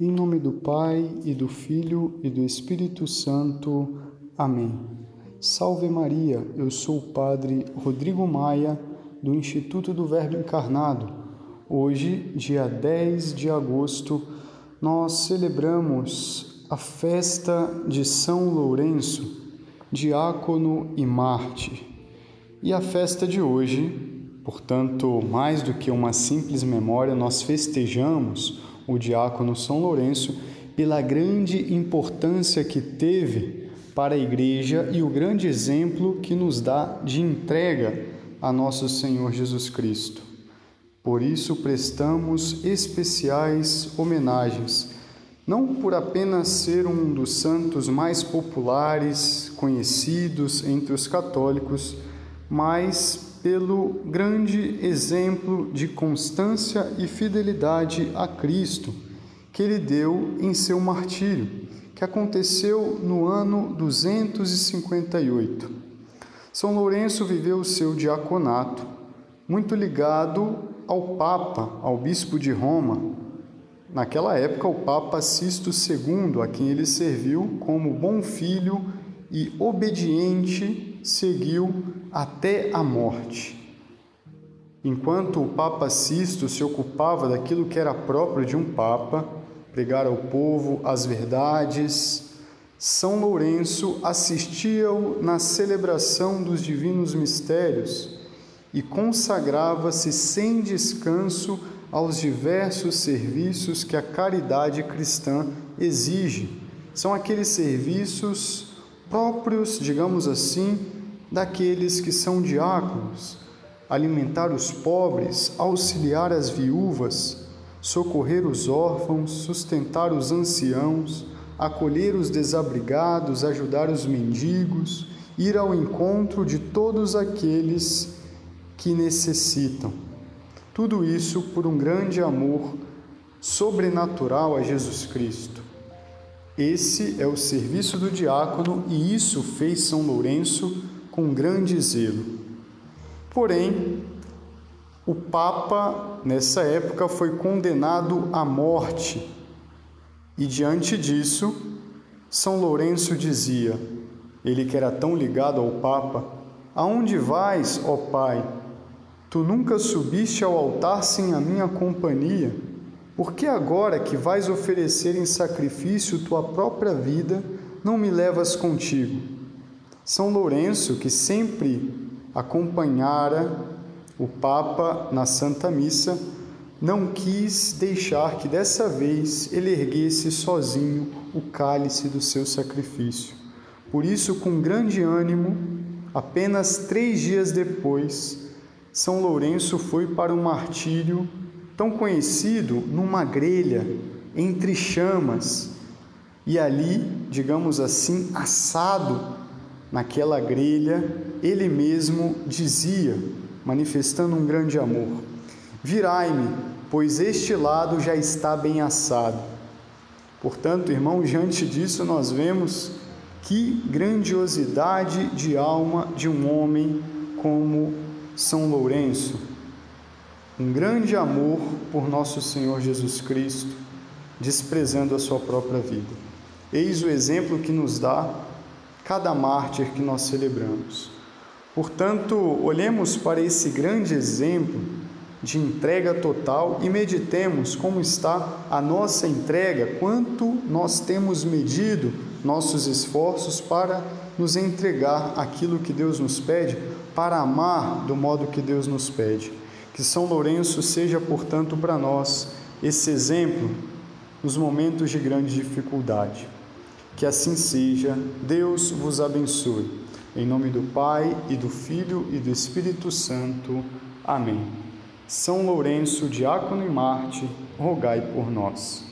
Em nome do Pai e do Filho e do Espírito Santo. Amém. Salve Maria, eu sou o Padre Rodrigo Maia, do Instituto do Verbo Encarnado. Hoje, dia 10 de agosto, nós celebramos a festa de São Lourenço, diácono e mártir. E a festa de hoje, portanto, mais do que uma simples memória, nós festejamos o diácono São Lourenço, pela grande importância que teve para a igreja e o grande exemplo que nos dá de entrega a nosso Senhor Jesus Cristo. Por isso prestamos especiais homenagens, não por apenas ser um dos santos mais populares, conhecidos entre os católicos, mas pelo grande exemplo de constância e fidelidade a Cristo que ele deu em seu martírio, que aconteceu no ano 258. São Lourenço viveu o seu diaconato muito ligado ao Papa, ao bispo de Roma. Naquela época, o Papa Sisto II, a quem ele serviu como bom filho e obediente, seguiu até a morte. Enquanto o Papa Sisto se ocupava daquilo que era próprio de um Papa, pregar ao povo as verdades, São Lourenço assistia-o na celebração dos divinos mistérios e consagrava-se sem descanso aos diversos serviços que a caridade cristã exige. São aqueles serviços próprios, digamos assim, daqueles que são diáconos, alimentar os pobres, auxiliar as viúvas, socorrer os órfãos, sustentar os anciãos, acolher os desabrigados, ajudar os mendigos, ir ao encontro de todos aqueles que necessitam. Tudo isso por um grande amor sobrenatural a Jesus Cristo. Esse é o serviço do diácono e isso fez São Lourenço com grande zelo. Porém, o Papa, nessa época, foi condenado à morte e, diante disso, São Lourenço dizia, ele que era tão ligado ao Papa: Aonde vais, ó Pai? Tu nunca subiste ao altar sem a minha companhia. Por que agora que vais oferecer em sacrifício tua própria vida, não me levas contigo? São Lourenço, que sempre acompanhara o Papa na Santa Missa, não quis deixar que dessa vez ele erguesse sozinho o cálice do seu sacrifício. Por isso, com grande ânimo, apenas três dias depois, São Lourenço foi para o martírio tão conhecido numa grelha entre chamas e ali, digamos assim, assado naquela grelha, ele mesmo dizia, manifestando um grande amor: Virai-me, pois este lado já está bem assado. Portanto, irmão, diante disso nós vemos que grandiosidade de alma de um homem como São Lourenço um grande amor por nosso Senhor Jesus Cristo, desprezando a sua própria vida. Eis o exemplo que nos dá cada mártir que nós celebramos. Portanto, olhemos para esse grande exemplo de entrega total e meditemos como está a nossa entrega, quanto nós temos medido nossos esforços para nos entregar aquilo que Deus nos pede, para amar do modo que Deus nos pede. Que São Lourenço seja, portanto, para nós esse exemplo nos momentos de grande dificuldade. Que assim seja. Deus vos abençoe. Em nome do Pai e do Filho e do Espírito Santo. Amém. São Lourenço, diácono e Marte, rogai por nós.